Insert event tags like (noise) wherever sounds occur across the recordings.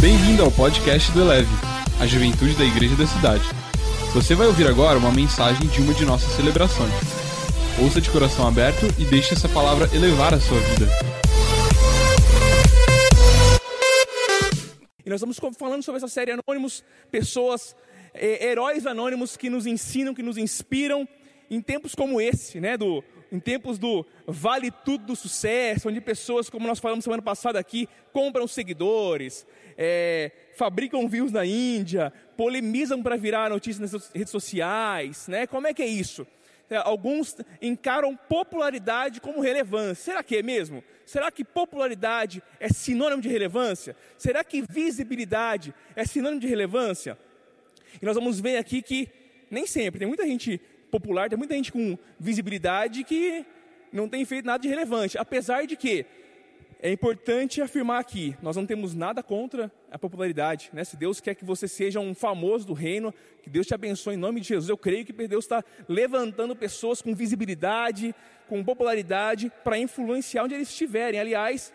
Bem-vindo ao podcast do Eleve, a juventude da igreja da cidade. Você vai ouvir agora uma mensagem de uma de nossas celebrações. Ouça de coração aberto e deixe essa palavra elevar a sua vida. E nós estamos falando sobre essa série Anônimos, pessoas, é, heróis anônimos que nos ensinam, que nos inspiram em tempos como esse, né? Do, em tempos do vale tudo do sucesso, onde pessoas, como nós falamos semana passada aqui, compram seguidores, é, fabricam views na Índia, polemizam para virar notícias nas redes sociais, né? Como é que é isso? É, alguns encaram popularidade como relevância. Será que é mesmo? Será que popularidade é sinônimo de relevância? Será que visibilidade é sinônimo de relevância? E nós vamos ver aqui que nem sempre, tem muita gente popular, tem muita gente com visibilidade que não tem feito nada de relevante, apesar de que é importante afirmar aqui, nós não temos nada contra a popularidade, né? Se Deus quer que você seja um famoso do reino, que Deus te abençoe em nome de Jesus. Eu creio que Deus está levantando pessoas com visibilidade, com popularidade, para influenciar onde eles estiverem. Aliás,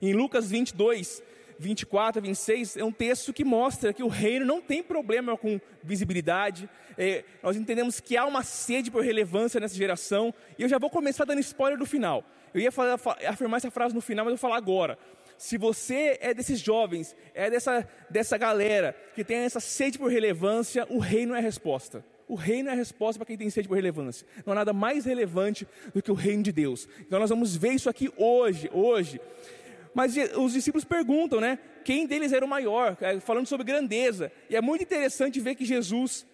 em Lucas 22, 24 a 26 é um texto que mostra que o reino não tem problema com visibilidade. É, nós entendemos que há uma sede por relevância nessa geração. E eu já vou começar dando spoiler do final. Eu ia falar, afirmar essa frase no final, mas eu vou falar agora. Se você é desses jovens, é dessa, dessa galera que tem essa sede por relevância, o reino é a resposta. O reino é a resposta para quem tem sede por relevância. Não há nada mais relevante do que o reino de Deus. Então nós vamos ver isso aqui hoje, hoje. Mas os discípulos perguntam, né? Quem deles era o maior? É, falando sobre grandeza. E é muito interessante ver que Jesus,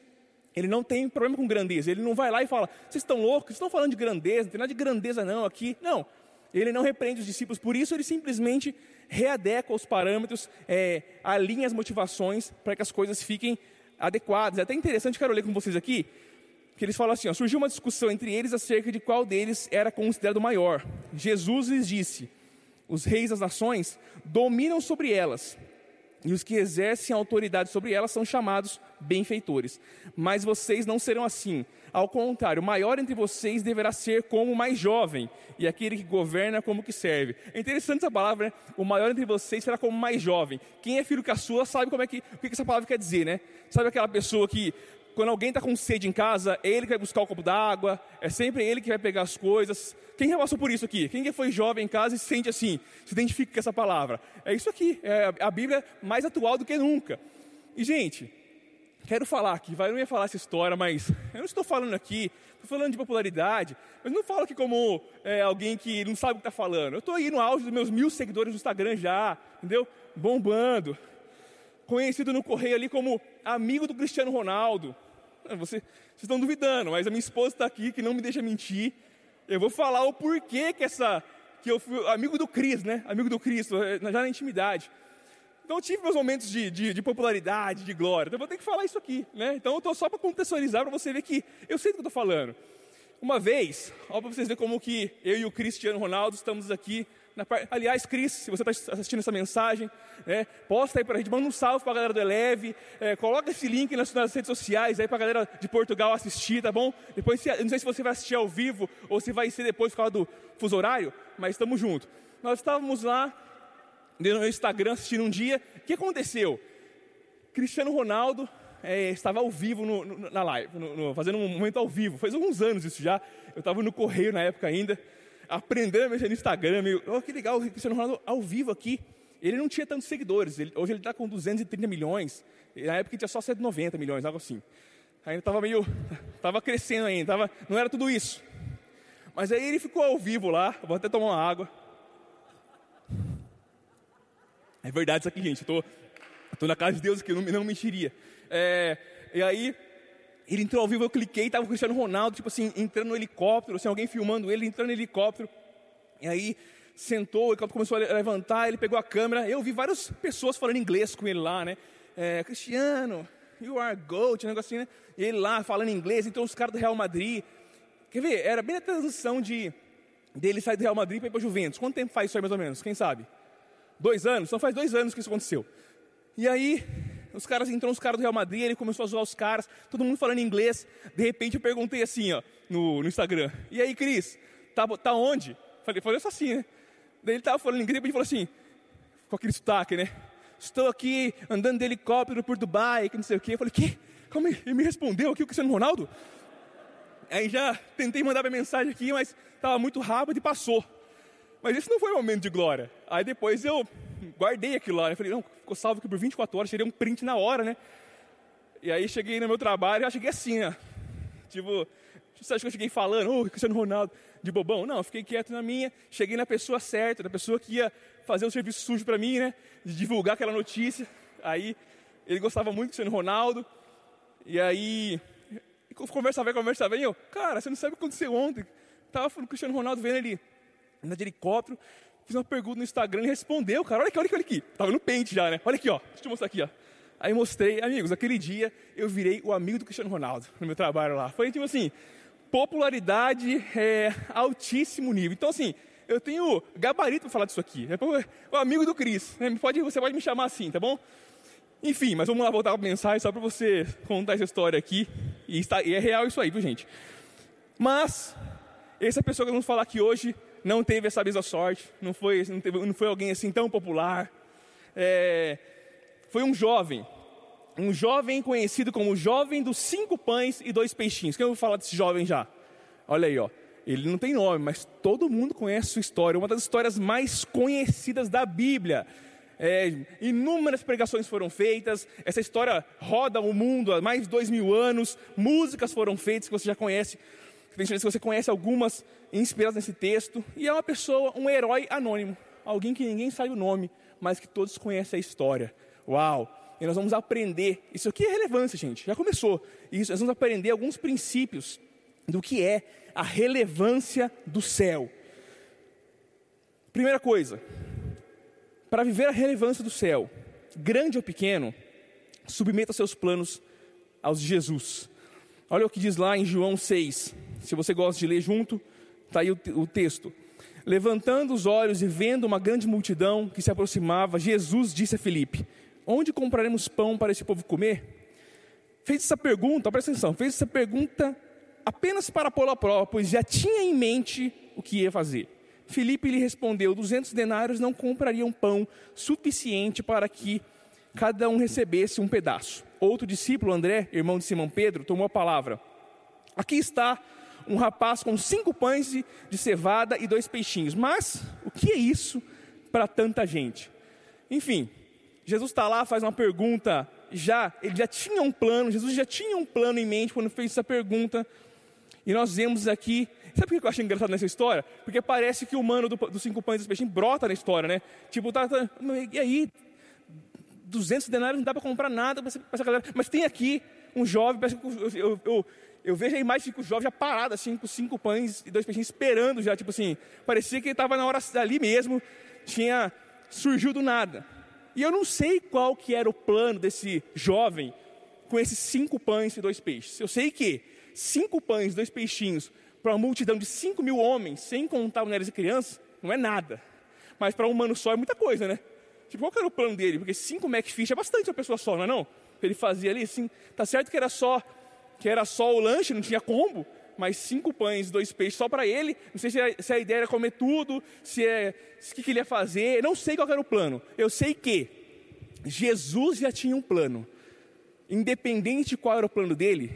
ele não tem problema com grandeza. Ele não vai lá e fala: vocês estão loucos? Vocês estão falando de grandeza? Não tem nada de grandeza não aqui. Não. Ele não repreende os discípulos. Por isso ele simplesmente readequa os parâmetros, é, alinha as motivações para que as coisas fiquem adequadas. É até interessante, quero ler com vocês aqui, que eles falam assim: ó, surgiu uma discussão entre eles acerca de qual deles era considerado maior. Jesus lhes disse os reis das nações dominam sobre elas, e os que exercem autoridade sobre elas são chamados benfeitores. Mas vocês não serão assim. Ao contrário, o maior entre vocês deverá ser como o mais jovem, e aquele que governa como que serve. É interessante essa palavra, né? O maior entre vocês será como o mais jovem. Quem é filho sua sabe como é que, o que essa palavra quer dizer, né? Sabe aquela pessoa que quando alguém está com sede em casa, é ele que vai buscar o copo d'água, é sempre ele que vai pegar as coisas. Quem já passou por isso aqui? Quem já foi jovem em casa e se sente assim, se identifica com essa palavra? É isso aqui, é a Bíblia mais atual do que nunca. E, gente, quero falar aqui, vai, eu não ia falar essa história, mas eu não estou falando aqui, estou falando de popularidade, mas não falo aqui como é, alguém que não sabe o que está falando. Eu estou aí no auge dos meus mil seguidores no Instagram já, entendeu? Bombando conhecido no correio ali como amigo do Cristiano Ronaldo. Ah, você, vocês estão duvidando, mas a minha esposa está aqui que não me deixa mentir. Eu vou falar o porquê que essa que eu fui amigo do Cris, né? Amigo do Cristo, eh, já na intimidade. Então eu tive meus momentos de, de, de, popularidade, de glória. Então eu vou ter que falar isso aqui, né? Então eu estou só para contextualizar para você ver que eu sei do que eu estou falando. Uma vez, ó, para vocês verem como que eu e o Cristiano Ronaldo estamos aqui Par... Aliás, Cris, se você está assistindo essa mensagem, né, posta aí para a gente, manda um salve para a galera do Eleve, é, coloca esse link nas, nas redes sociais aí para a galera de Portugal assistir, tá bom? Depois, não sei se você vai assistir ao vivo ou se vai ser depois por causa do fuso horário, mas estamos juntos. Nós estávamos lá no Instagram assistindo um dia, o que aconteceu? Cristiano Ronaldo é, estava ao vivo no, no, na live, no, fazendo um momento ao vivo, faz alguns anos isso já, eu estava no correio na época ainda, aprendendo a mexer no Instagram. Meio, oh, que legal, o Cristiano Ronaldo ao vivo aqui. Ele não tinha tantos seguidores, ele, hoje ele está com 230 milhões, na época tinha só 190 milhões, algo assim. Ainda estava meio, (laughs) estava crescendo ainda, tava, não era tudo isso. Mas aí ele ficou ao vivo lá, vou até tomar uma água. É verdade isso aqui, gente, estou tô, tô na casa de Deus que não, não mentiria. É, e aí ele entrou ao vivo, eu cliquei, estava o Cristiano Ronaldo, tipo assim, entrando no helicóptero, assim, alguém filmando ele, entrando no helicóptero. E aí sentou, o helicóptero começou a levantar, ele pegou a câmera. Eu vi várias pessoas falando inglês com ele lá, né? É, Cristiano, you are gold, um negócio assim, né? E ele lá falando inglês, então os caras do Real Madrid. Quer ver? Era bem a transição de dele sair do Real Madrid para ir para Juventus. Quanto tempo faz isso aí mais ou menos? Quem sabe? Dois anos? Então faz dois anos que isso aconteceu. E aí os caras entrou os caras do Real Madrid, ele começou a zoar os caras, todo mundo falando inglês. De repente eu perguntei assim, ó, no, no Instagram: E aí, Cris, tá, tá onde? Falei, falei isso assim, né? Daí ele tava falando inglês, e ele falou assim, com aquele sotaque, né? estou aqui andando de helicóptero por Dubai, que não sei o quê. Eu falei, que? Como ele me respondeu aqui o Cristiano Ronaldo? Aí já tentei mandar minha mensagem aqui, mas estava muito rápido e passou. Mas esse não foi o momento de glória. Aí depois eu guardei aquilo lá. Eu falei, não, ficou salvo aqui por 24 horas, tirei um print na hora, né? E aí cheguei no meu trabalho, já cheguei assim, ó. Tipo, você acha que eu cheguei falando, ô, oh, Cristiano Ronaldo, de bobão? Não, fiquei quieto na minha, cheguei na pessoa certa, na pessoa que ia fazer o serviço sujo para mim, né? De divulgar aquela notícia. Aí, ele gostava muito do Cristiano Ronaldo. E aí, conversa vai, conversa vem. Eu, cara, você não sabe o que aconteceu ontem. Tava falando com o Cristiano Ronaldo vendo ele andar de helicóptero. Fiz uma pergunta no Instagram e respondeu, cara. Olha aqui, olha aqui, olha aqui. Tava no pente já, né? Olha aqui, ó. Deixa eu te mostrar aqui, ó. Aí mostrei, amigos, aquele dia eu virei o amigo do Cristiano Ronaldo no meu trabalho lá. Foi tipo assim, popularidade é, altíssimo nível. Então, assim, eu tenho gabarito para falar disso aqui. É o amigo do Cris. Né? Pode, você pode me chamar assim, tá bom? Enfim, mas vamos lá voltar para mensagem só para você contar essa história aqui. E, está, e é real isso aí, viu, gente? Mas, essa pessoa que vamos falar aqui hoje não teve essa mesma sorte. Não foi, não, teve, não foi alguém assim tão popular. É, foi um jovem, um jovem conhecido como jovem dos cinco pães e dois peixinhos. Quem eu vou falar desse jovem já? Olha aí, ó. Ele não tem nome, mas todo mundo conhece sua história. Uma das histórias mais conhecidas da Bíblia. É, inúmeras pregações foram feitas. Essa história roda o mundo há mais de dois mil anos. Músicas foram feitas que você já conhece. Tem certeza que você conhece algumas inspiradas nesse texto. E é uma pessoa, um herói anônimo. Alguém que ninguém sabe o nome, mas que todos conhecem a história. Uau! E nós vamos aprender. Isso aqui é relevância, gente. Já começou. Isso, nós vamos aprender alguns princípios do que é a relevância do céu. Primeira coisa, para viver a relevância do céu, grande ou pequeno, submeta seus planos aos de Jesus. Olha o que diz lá em João 6. Se você gosta de ler junto, está aí o, o texto. Levantando os olhos e vendo uma grande multidão que se aproximava, Jesus disse a Felipe: Onde compraremos pão para esse povo comer? Fez essa pergunta, presta atenção, fez essa pergunta apenas para pô-lo à prova, pois já tinha em mente o que ia fazer. Filipe lhe respondeu: duzentos denários não comprariam pão suficiente para que cada um recebesse um pedaço. Outro discípulo, André, irmão de Simão Pedro, tomou a palavra. Aqui está um rapaz com cinco pães de cevada e dois peixinhos. Mas o que é isso para tanta gente? Enfim, Jesus está lá, faz uma pergunta, já, ele já tinha um plano, Jesus já tinha um plano em mente quando fez essa pergunta. E nós vemos aqui, sabe o que eu acho engraçado nessa história? Porque parece que o mano dos do cinco pães e dos peixinhos brota na história, né? Tipo, tá, tá, e aí, 200 denários não dá para comprar nada para essa galera. Mas tem aqui um jovem, eu, eu, eu, eu vejo a imagem de o jovem já parado assim, com cinco pães e dois peixinhos, esperando já, tipo assim, parecia que ele estava na hora ali mesmo, tinha, surgiu do nada. E eu não sei qual que era o plano desse jovem com esses cinco pães e dois peixes. Eu sei que cinco pães, e dois peixinhos, para uma multidão de cinco mil homens, sem contar mulheres e crianças, não é nada. Mas para um humano só é muita coisa, né? Tipo, qual que era o plano dele? Porque cinco McFish é bastante uma pessoa só, não é não? Ele fazia ali, assim, tá certo que era só que era só o lanche, não tinha combo, mas cinco pães, dois peixes só para ele. Não sei se a, se a, ideia era comer tudo, se é o que, que ele ia fazer. Não sei qual era o plano. Eu sei que Jesus já tinha um plano. Independente de qual era o plano dele,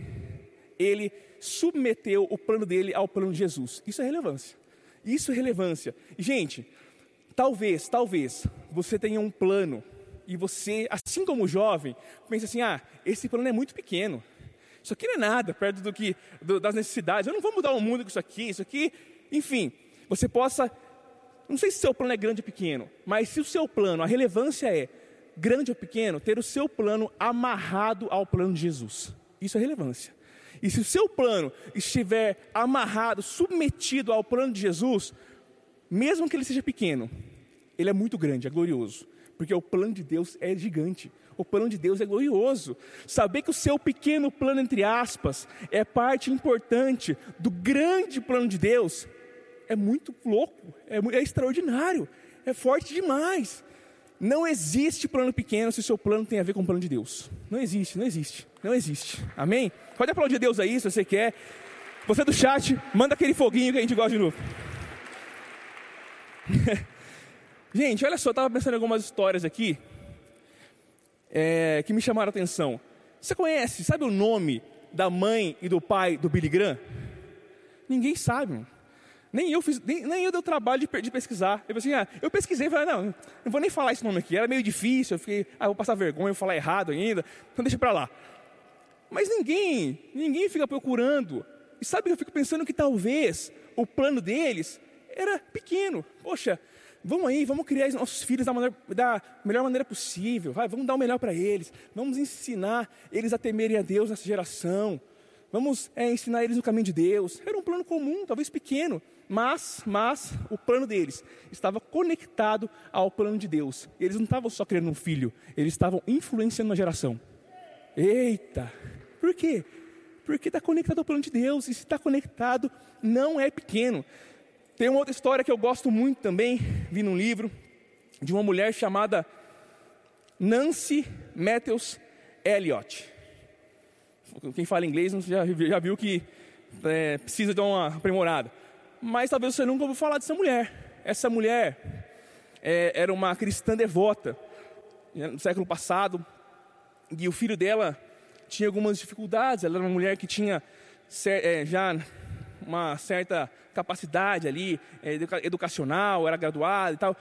ele submeteu o plano dele ao plano de Jesus. Isso é relevância. Isso é relevância. Gente, talvez, talvez você tenha um plano e você, assim como jovem, pense assim: ah, esse plano é muito pequeno. Isso aqui não é nada perto do que do, das necessidades. Eu não vou mudar o mundo com isso aqui. Isso aqui, enfim, você possa. Não sei se o seu plano é grande ou pequeno, mas se o seu plano, a relevância é grande ou pequeno, ter o seu plano amarrado ao plano de Jesus. Isso é relevância. E se o seu plano estiver amarrado, submetido ao plano de Jesus, mesmo que ele seja pequeno, ele é muito grande, é glorioso. Porque o plano de Deus é gigante. O plano de Deus é glorioso. Saber que o seu pequeno plano, entre aspas, é parte importante do grande plano de Deus, é muito louco, é, é extraordinário, é forte demais. Não existe plano pequeno se o seu plano tem a ver com o plano de Deus. Não existe, não existe, não existe. Amém? Pode aplaudir Deus aí se você quer. Você do chat, manda aquele foguinho que a gente gosta de novo. (laughs) gente, olha só, eu estava pensando em algumas histórias aqui. É, que me chamaram a atenção. Você conhece, sabe o nome da mãe e do pai do Billy Graham? Ninguém sabe. Nem eu fiz, nem, nem eu dei o trabalho de, de pesquisar. Eu, assim, ah, eu pesquisei falei, não, não vou nem falar esse nome aqui. Era meio difícil, eu fiquei, ah, vou passar vergonha, vou falar errado ainda, então deixa para lá. Mas ninguém, ninguém fica procurando. E sabe que eu fico pensando que talvez o plano deles era pequeno. Poxa, vamos aí, vamos criar os nossos filhos da, maneira, da melhor maneira possível, vai, vamos dar o melhor para eles, vamos ensinar eles a temerem a Deus nessa geração, vamos é, ensinar eles o caminho de Deus. Era um plano comum, talvez pequeno, mas, mas o plano deles estava conectado ao plano de Deus. Eles não estavam só criando um filho, eles estavam influenciando uma geração. Eita! Por quê? Porque está conectado ao plano de Deus, e se está conectado, não é pequeno. Tem uma outra história que eu gosto muito também, vi num livro, de uma mulher chamada Nancy Matthews Elliott. Quem fala inglês já, já viu que é, precisa de uma aprimorada. Mas talvez você nunca ouviu falar dessa mulher. Essa mulher é, era uma cristã devota no século passado, e o filho dela tinha algumas dificuldades. Ela era uma mulher que tinha é, já uma certa capacidade ali, é, educacional, era graduada e tal.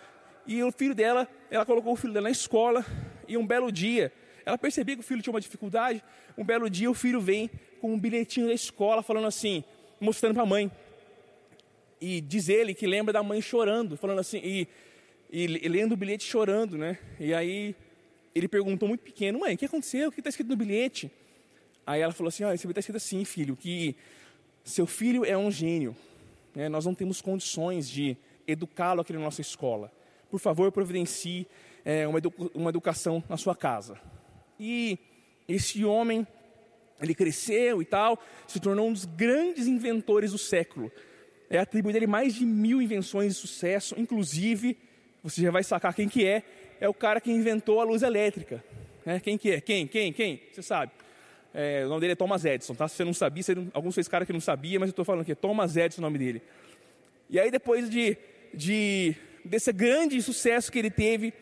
E o filho dela, ela colocou o filho dela na escola e um belo dia, ela percebia que o filho tinha uma dificuldade. Um belo dia o filho vem com um bilhetinho da escola falando assim, mostrando para a mãe. E diz ele que lembra da mãe chorando, falando assim, e, e, e lendo o bilhete chorando, né? E aí ele perguntou muito pequeno, mãe, o que aconteceu? O que está escrito no bilhete? Aí ela falou assim, ah, esse bilhete está escrito assim, filho, que seu filho é um gênio. Né? Nós não temos condições de educá-lo aqui na nossa escola. Por favor, providencie é, uma, edu uma educação na sua casa. E esse homem, ele cresceu e tal, se tornou um dos grandes inventores do século. É atribuído a ele mais de mil invenções de sucesso, inclusive, você já vai sacar quem que é, é o cara que inventou a luz elétrica. É, quem que é? Quem? Quem? Quem? Você sabe. É, o nome dele é Thomas Edison, tá? Se você não sabia, você não, alguns fez cara que não sabia, mas eu estou falando que é Thomas Edison o nome dele. E aí depois de, de desse grande sucesso que ele teve,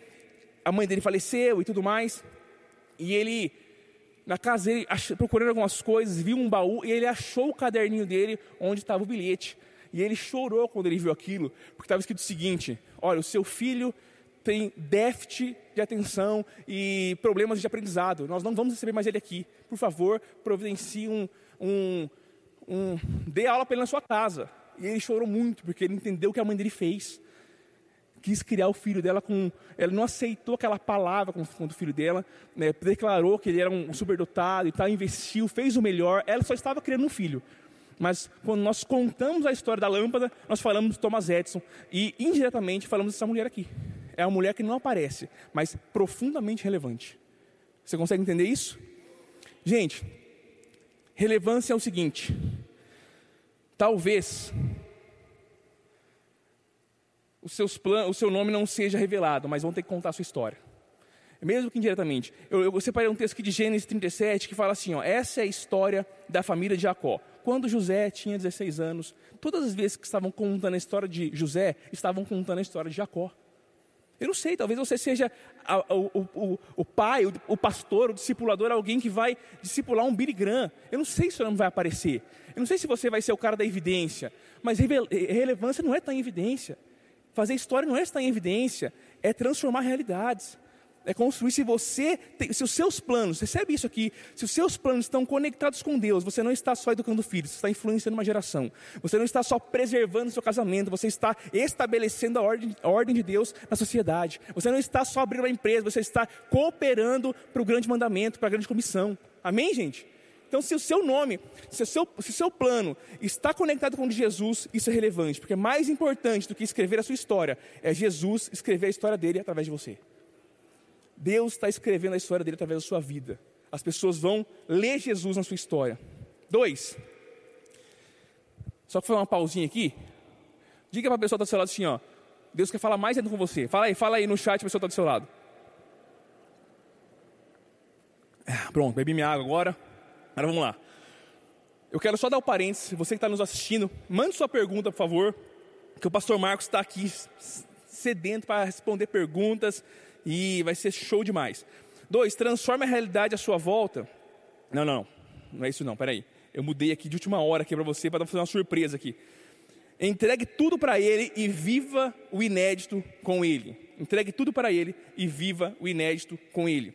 a mãe dele faleceu e tudo mais, e ele na casa dele procurando algumas coisas, viu um baú e ele achou o caderninho dele onde estava o bilhete. E ele chorou quando ele viu aquilo, porque estava escrito o seguinte: olha, o seu filho tem déficit de atenção e problemas de aprendizado. Nós não vamos receber mais ele aqui. Por favor, providencie um, um, um dê aula para ele na sua casa. E ele chorou muito porque ele entendeu o que a mãe dele fez. Quis criar o filho dela com. Ela não aceitou aquela palavra com, com o filho dela, né, declarou que ele era um superdotado e tal, investiu, fez o melhor. Ela só estava criando um filho. Mas quando nós contamos a história da lâmpada, nós falamos de Thomas Edison e indiretamente falamos dessa mulher aqui é uma mulher que não aparece, mas profundamente relevante. Você consegue entender isso? Gente, relevância é o seguinte: talvez os seus o seu nome não seja revelado, mas vão ter que contar a sua história. Mesmo que indiretamente. Eu, eu separei um texto aqui de Gênesis 37 que fala assim: ó, essa é a história da família de Jacó. Quando José tinha 16 anos, todas as vezes que estavam contando a história de José, estavam contando a história de Jacó. Eu não sei, talvez você seja a, o, o, o, pai, o, o, pastor, o discipulador, alguém que vai discipular um Billy. Eu não sei se seu nome vai aparecer. Eu não sei se você vai ser o cara da evidência. Mas relevância não é estar em evidência. Fazer história não é estar em evidência. É transformar realidades é construir se você, se os seus planos, recebe isso aqui, se os seus planos estão conectados com Deus, você não está só educando filhos, você está influenciando uma geração. Você não está só preservando o seu casamento, você está estabelecendo a ordem, a ordem de Deus na sociedade. Você não está só abrindo uma empresa, você está cooperando para o grande mandamento, para a grande comissão. Amém, gente? Então, se o seu nome, se o seu, se o seu plano está conectado com o de Jesus, isso é relevante, porque mais importante do que escrever a sua história é Jesus escrever a história dele através de você. Deus está escrevendo a história dele através da sua vida. As pessoas vão ler Jesus na sua história. Dois. Só que foi uma pausinha aqui. Diga para a pessoa que está do seu lado assim, ó. Deus quer falar mais ainda com você. Fala aí, fala aí no chat, a pessoa está do seu lado. É, pronto, bebi minha água agora. Agora vamos lá. Eu quero só dar o um parênteses. Você que está nos assistindo, mande sua pergunta, por favor. Que o pastor Marcos está aqui sedento para responder perguntas e vai ser show demais. Dois, transforme a realidade à sua volta. Não, não, não, é isso não, peraí. Eu mudei aqui de última hora aqui para você, para fazer uma surpresa aqui. Entregue tudo para Ele e viva o inédito com Ele. Entregue tudo para Ele e viva o inédito com Ele.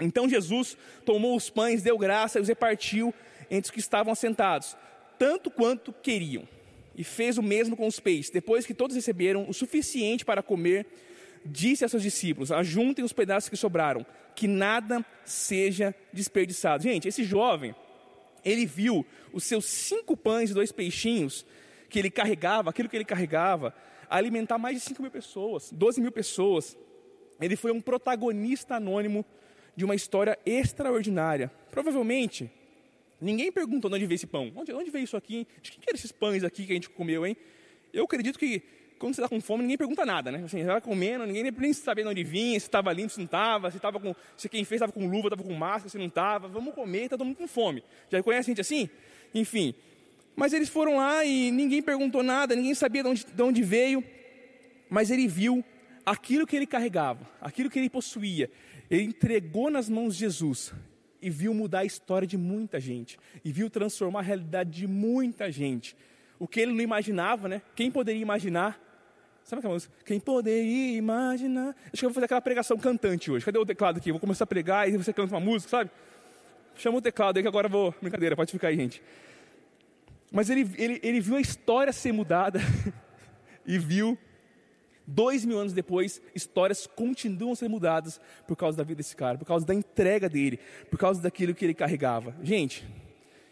Então Jesus tomou os pães, deu graça e os repartiu entre os que estavam assentados, tanto quanto queriam. E fez o mesmo com os peixes. Depois que todos receberam o suficiente para comer, disse a seus discípulos: Ajuntem os pedaços que sobraram, que nada seja desperdiçado. Gente, esse jovem, ele viu os seus cinco pães e dois peixinhos que ele carregava, aquilo que ele carregava, alimentar mais de 5 mil pessoas, 12 mil pessoas. Ele foi um protagonista anônimo de uma história extraordinária. Provavelmente, ninguém perguntou onde veio esse pão. Onde, onde veio isso aqui? De quem que eram esses pães aqui que a gente comeu, hein? Eu acredito que quando você está com fome, ninguém pergunta nada, né? Assim, você está comendo, ninguém nem sabe de onde vinha, se estava limpo, se não estava, se, tava com, se quem fez estava com luva, estava com máscara, se não estava. Vamos comer, está todo mundo com fome. Já conhece a gente assim? Enfim, mas eles foram lá e ninguém perguntou nada, ninguém sabia de onde, de onde veio, mas ele viu aquilo que ele carregava, aquilo que ele possuía, ele entregou nas mãos de Jesus e viu mudar a história de muita gente, e viu transformar a realidade de muita gente. O que ele não imaginava, né? Quem poderia imaginar? Sabe aquela música? Quem poderia imaginar? Acho que eu vou fazer aquela pregação cantante hoje. Cadê o teclado aqui? Eu vou começar a pregar e você canta uma música, sabe? Chama o teclado aí que agora eu vou. Brincadeira, pode ficar aí, gente. Mas ele, ele, ele viu a história ser mudada (laughs) e viu, dois mil anos depois, histórias continuam a ser mudadas por causa da vida desse cara, por causa da entrega dele, por causa daquilo que ele carregava. Gente,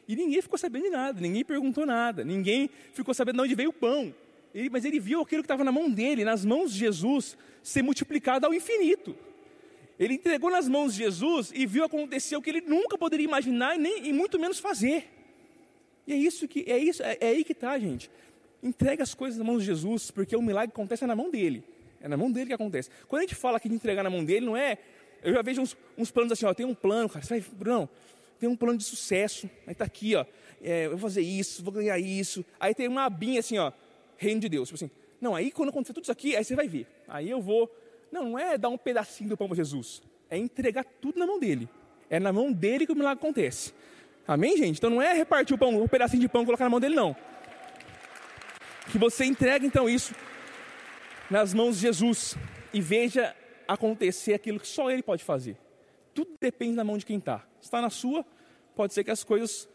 e ninguém ficou sabendo de nada, ninguém perguntou nada, ninguém ficou sabendo de onde veio o pão. Ele, mas ele viu aquilo que estava na mão dele, nas mãos de Jesus, ser multiplicado ao infinito. Ele entregou nas mãos de Jesus e viu acontecer o que ele nunca poderia imaginar e, nem, e muito menos fazer. E é isso que é isso, é, é aí que está, gente. Entrega as coisas nas mãos de Jesus, porque o milagre acontece na mão dele. É na mão dele que acontece. Quando a gente fala aqui de entregar na mão dele, não é. Eu já vejo uns, uns planos assim, ó, tem um plano, cara, vai, Bruno, tem um plano de sucesso. Aí está aqui, ó, é, eu vou fazer isso, vou ganhar isso. Aí tem uma abinha assim, ó, reino de Deus. Tipo assim, não, aí quando acontecer tudo isso aqui, aí você vai ver. Aí eu vou. Não, não é dar um pedacinho do pão para Jesus. É entregar tudo na mão dele. É na mão dele que o milagre acontece. Amém, gente? Então não é repartir o pão, um pedacinho de pão e colocar na mão dele, não. Que você entregue então isso nas mãos de Jesus e veja acontecer aquilo que só Ele pode fazer. Tudo depende da mão de quem está. Está na sua, pode ser que as coisas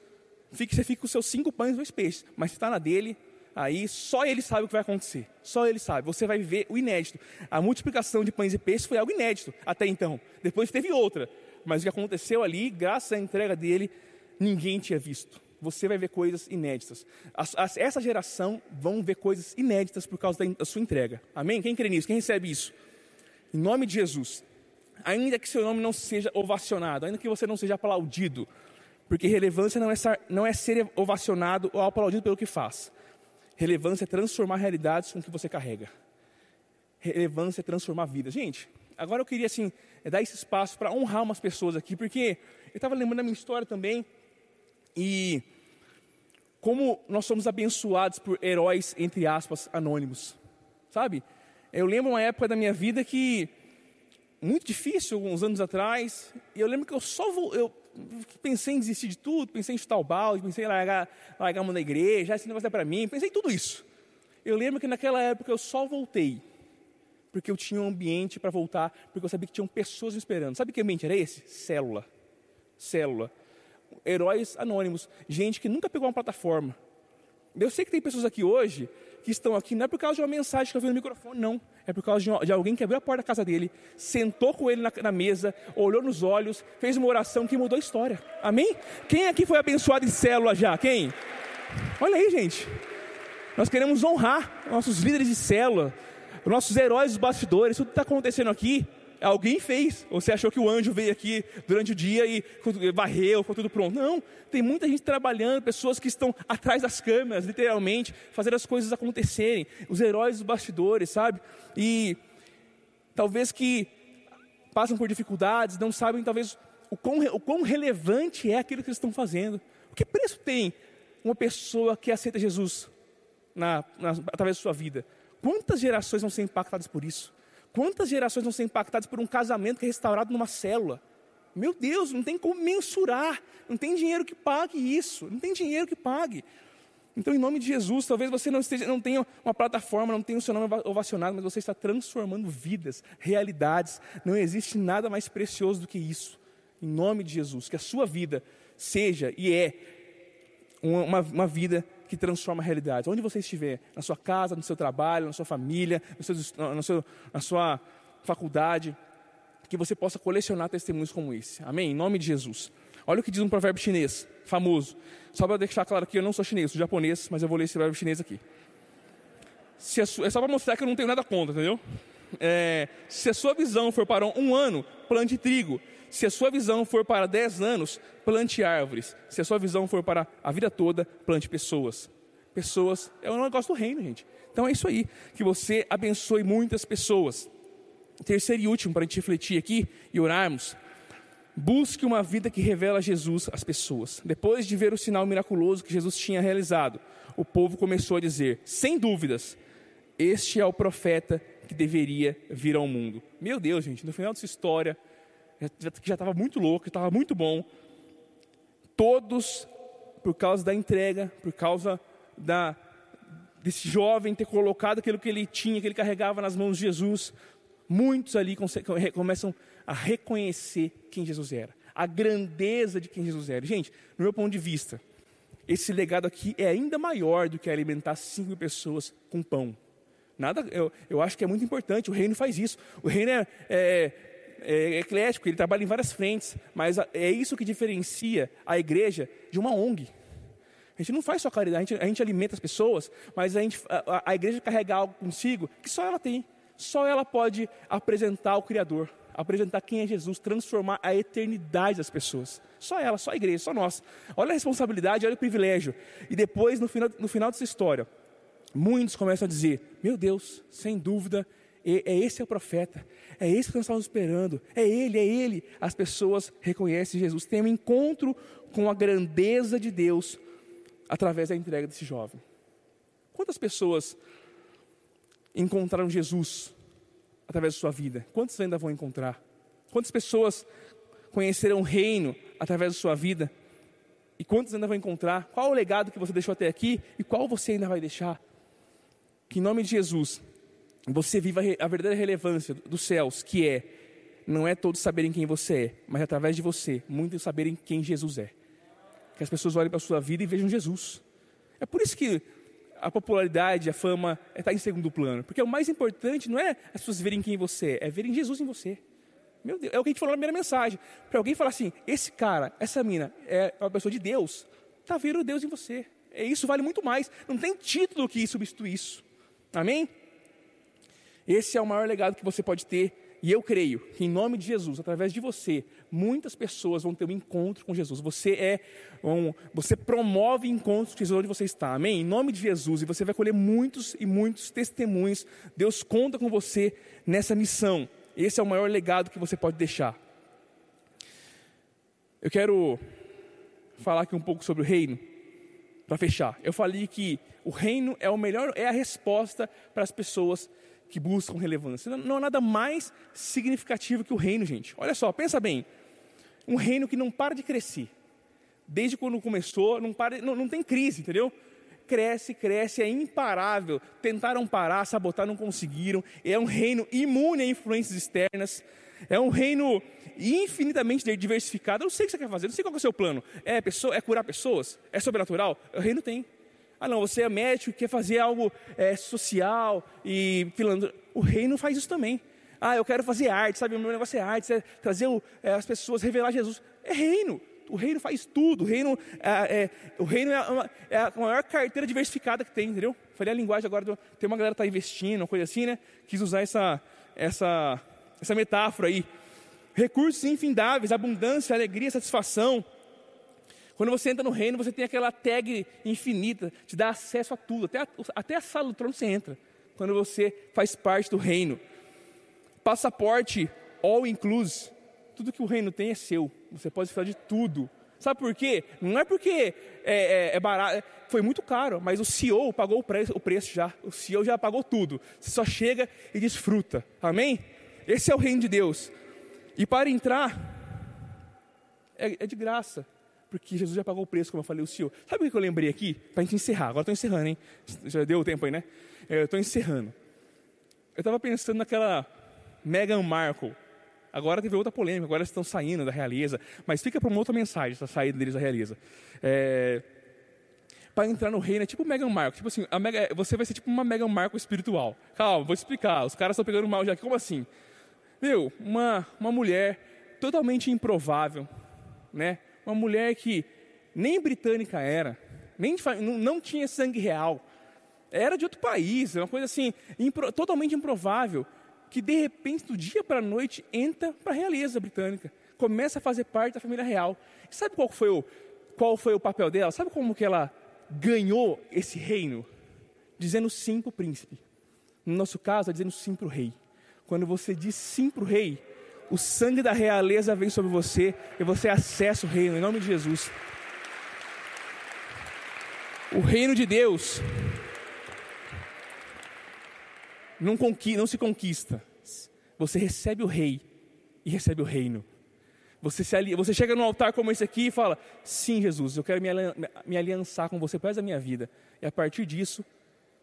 fique, você fique com seus cinco pães e dois peixes, mas se está na dele, aí só Ele sabe o que vai acontecer. Só Ele sabe. Você vai ver o inédito. A multiplicação de pães e peixes foi algo inédito até então. Depois teve outra, mas o que aconteceu ali, graças à entrega dele, ninguém tinha visto. Você vai ver coisas inéditas. As, as, essa geração vão ver coisas inéditas por causa da, da sua entrega. Amém? Quem crê nisso? Quem recebe isso? Em nome de Jesus. Ainda que seu nome não seja ovacionado, ainda que você não seja aplaudido, porque relevância não é, não é ser ovacionado ou aplaudido pelo que faz. Relevância é transformar realidades com o que você carrega. Relevância é transformar vidas. Gente, agora eu queria assim dar esse espaço para honrar umas pessoas aqui, porque eu estava lembrando da minha história também. E como nós somos abençoados por heróis, entre aspas, anônimos. Sabe? Eu lembro uma época da minha vida que, muito difícil, alguns anos atrás, e eu lembro que eu só vou, eu pensei em desistir de tudo, pensei em chutar o balde, pensei em largar, largar a mão da igreja, esse negócio é para mim, pensei em tudo isso. Eu lembro que naquela época eu só voltei, porque eu tinha um ambiente para voltar, porque eu sabia que tinham pessoas me esperando. Sabe que ambiente era esse? Célula. Célula heróis anônimos, gente que nunca pegou uma plataforma. Eu sei que tem pessoas aqui hoje que estão aqui não é por causa de uma mensagem que eu vi no microfone, não. É por causa de, alguém que abriu a porta da casa dele, sentou com ele na, na, mesa, olhou nos olhos, fez uma oração que mudou a história. Amém? Quem aqui foi abençoado em célula já? Quem? Olha aí, gente. Nós queremos honrar nossos líderes de célula, nossos heróis dos bastidores, tudo que está acontecendo aqui alguém fez. Você achou que o anjo veio aqui durante o dia e varreu, foi tudo pronto. Não, tem muita gente trabalhando, pessoas que estão atrás das câmeras, literalmente, fazendo as coisas acontecerem. Os heróis dos bastidores, sabe? E talvez que passam por dificuldades, não sabem talvez o quão, o quão relevante é aquilo que eles estão fazendo. O que preço tem uma pessoa que aceita Jesus na, na, através da sua vida? Quantas gerações vão ser impactadas por isso? Quantas gerações vão ser impactadas por um casamento que é restaurado numa célula? Meu Deus, não tem como mensurar, não tem dinheiro que pague isso, não tem dinheiro que pague. Então, em nome de Jesus, talvez você não, esteja, não tenha uma plataforma, não tenha o seu nome ovacionado, mas você está transformando vidas, realidades. Não existe nada mais precioso do que isso. Em nome de Jesus, que a sua vida seja e é uma, uma vida que transforma realidades. Onde você estiver, na sua casa, no seu trabalho, na sua família, no seu, no seu, na sua faculdade, que você possa colecionar testemunhos como esse. Amém? Em nome de Jesus. Olha o que diz um provérbio chinês, famoso. Só para deixar claro aqui, eu não sou chinês, sou japonês, mas eu vou ler esse provérbio chinês aqui. Se é só para mostrar que eu não tenho nada contra, entendeu? É, se a sua visão for para um ano, plante trigo. Se a sua visão for para dez anos, plante árvores. Se a sua visão for para a vida toda, plante pessoas. Pessoas é um negócio do reino, gente. Então é isso aí. Que você abençoe muitas pessoas. Terceiro e último, para a gente refletir aqui e orarmos. Busque uma vida que revela Jesus às pessoas. Depois de ver o sinal miraculoso que Jesus tinha realizado, o povo começou a dizer: sem dúvidas, este é o profeta que deveria vir ao mundo. Meu Deus, gente, no final dessa história, que já estava muito louco, estava muito bom, todos, por causa da entrega, por causa da, desse jovem ter colocado aquilo que ele tinha, que ele carregava nas mãos de Jesus, muitos ali começam a reconhecer quem Jesus era, a grandeza de quem Jesus era. Gente, no meu ponto de vista, esse legado aqui é ainda maior do que alimentar cinco pessoas com pão. Nada, eu, eu acho que é muito importante, o reino faz isso. O reino é, é, é eclético, ele trabalha em várias frentes, mas é isso que diferencia a igreja de uma ONG. A gente não faz só caridade, a gente, a gente alimenta as pessoas, mas a, gente, a, a igreja carrega algo consigo que só ela tem. Só ela pode apresentar o Criador, apresentar quem é Jesus, transformar a eternidade das pessoas. Só ela, só a igreja, só nós. Olha a responsabilidade, olha o privilégio. E depois, no final, no final dessa história, muitos começam a dizer: Meu Deus, sem dúvida, é esse é o profeta, é esse que nós estamos esperando, é ele, é ele. As pessoas reconhecem Jesus, tem um encontro com a grandeza de Deus através da entrega desse jovem. Quantas pessoas encontraram Jesus através da sua vida? Quantos ainda vão encontrar? Quantas pessoas conheceram o reino através da sua vida? E quantos ainda vão encontrar? Qual o legado que você deixou até aqui e qual você ainda vai deixar? Que em nome de Jesus, você viva a verdadeira relevância dos céus, que é, não é todos saberem quem você é, mas através de você, muitos saberem quem Jesus é. Que as pessoas olhem para a sua vida e vejam Jesus. É por isso que a popularidade, a fama está em segundo plano. Porque o mais importante não é as pessoas verem quem você é, é verem Jesus em você. Meu Deus, é o que a gente falou na primeira mensagem. Para alguém falar assim, esse cara, essa mina é uma pessoa de Deus, está vendo Deus em você. É, isso vale muito mais. Não tem título que substitui isso. Amém? Esse é o maior legado que você pode ter e eu creio que em nome de Jesus, através de você, muitas pessoas vão ter um encontro com Jesus. Você é um, você promove encontros com Jesus onde você está. Amém? Em nome de Jesus, e você vai colher muitos e muitos testemunhos. Deus conta com você nessa missão. Esse é o maior legado que você pode deixar. Eu quero falar aqui um pouco sobre o reino para fechar. Eu falei que o reino é o melhor, é a resposta para as pessoas que buscam relevância. Não há nada mais significativo que o reino, gente. Olha só, pensa bem. Um reino que não para de crescer. Desde quando começou, não, para, não, não tem crise, entendeu? Cresce, cresce, é imparável. Tentaram parar, sabotar, não conseguiram. É um reino imune a influências externas. É um reino infinitamente diversificado. Eu não sei o que você quer fazer, não sei qual é o seu plano. É, pessoa, é curar pessoas? É sobrenatural? O reino tem. Ah, não, você é médico, quer fazer algo é, social e filandro. O reino faz isso também. Ah, eu quero fazer arte, sabe? O meu negócio é arte, é trazer o, é, as pessoas, revelar Jesus. É reino. O reino faz tudo. O reino é, é o reino é, uma, é, a maior carteira diversificada que tem, entendeu? Falei a linguagem agora, do, tem uma galera que está investindo, uma coisa assim, né? Quis usar essa, essa, essa metáfora aí. Recursos infindáveis, abundância, alegria, satisfação. Quando você entra no reino, você tem aquela tag infinita, te dá acesso a tudo, até a, até a sala do trono você entra, quando você faz parte do reino. Passaporte all inclusive, tudo que o reino tem é seu, você pode falar de tudo. Sabe por quê? Não é porque é, é, é barato, foi muito caro, mas o CEO pagou o preço, o preço já, o CEO já pagou tudo. Você só chega e desfruta, amém? Esse é o reino de Deus. E para entrar é, é de graça. Porque Jesus já pagou o preço, como eu falei, o Senhor. Sabe o que eu lembrei aqui? Para a gente encerrar. Agora estou encerrando, hein? Já deu o tempo aí, né? É, estou encerrando. Eu estava pensando naquela Meghan Markle. Agora teve outra polêmica, agora eles estão saindo da realeza. Mas fica para uma outra mensagem, essa saída deles da realeza. É, para entrar no reino é tipo Meghan Markle. Tipo assim, Mega, você vai ser tipo uma Meghan Markle espiritual. Calma, vou explicar. Os caras estão pegando mal já aqui. Como assim? Meu, uma, uma mulher totalmente improvável, né? Uma mulher que nem britânica era, nem não, tinha sangue real, era de outro país, uma coisa assim, impro, totalmente improvável, que de repente, do dia para a noite, entra para a realeza britânica, começa a fazer parte da família real. E sabe qual foi o, qual foi o papel dela? Sabe como que ela ganhou esse reino? Dizendo sim para o príncipe. No nosso caso, é dizendo sim para o rei. Quando você diz sim para o rei, o sangue da realeza vem sobre você e você acessa o reino, em nome de Jesus. O reino de Deus não, não se conquista. Você recebe o rei e recebe o reino. Você, se você chega num altar como esse aqui e fala: Sim, Jesus, eu quero me, me aliançar com você para a minha vida. E a partir disso,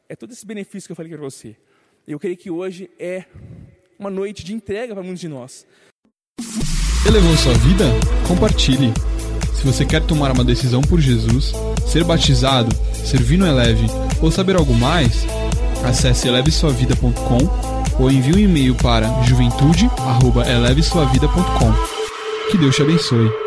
é todo esse benefício que eu falei para você. Eu creio que hoje é uma noite de entrega para muitos de nós. Elevou sua vida? Compartilhe. Se você quer tomar uma decisão por Jesus, ser batizado, servir no Eleve ou saber algo mais, acesse elevesuavida.com ou envie um e-mail para juventude@elevesuavida.com. Que Deus te abençoe.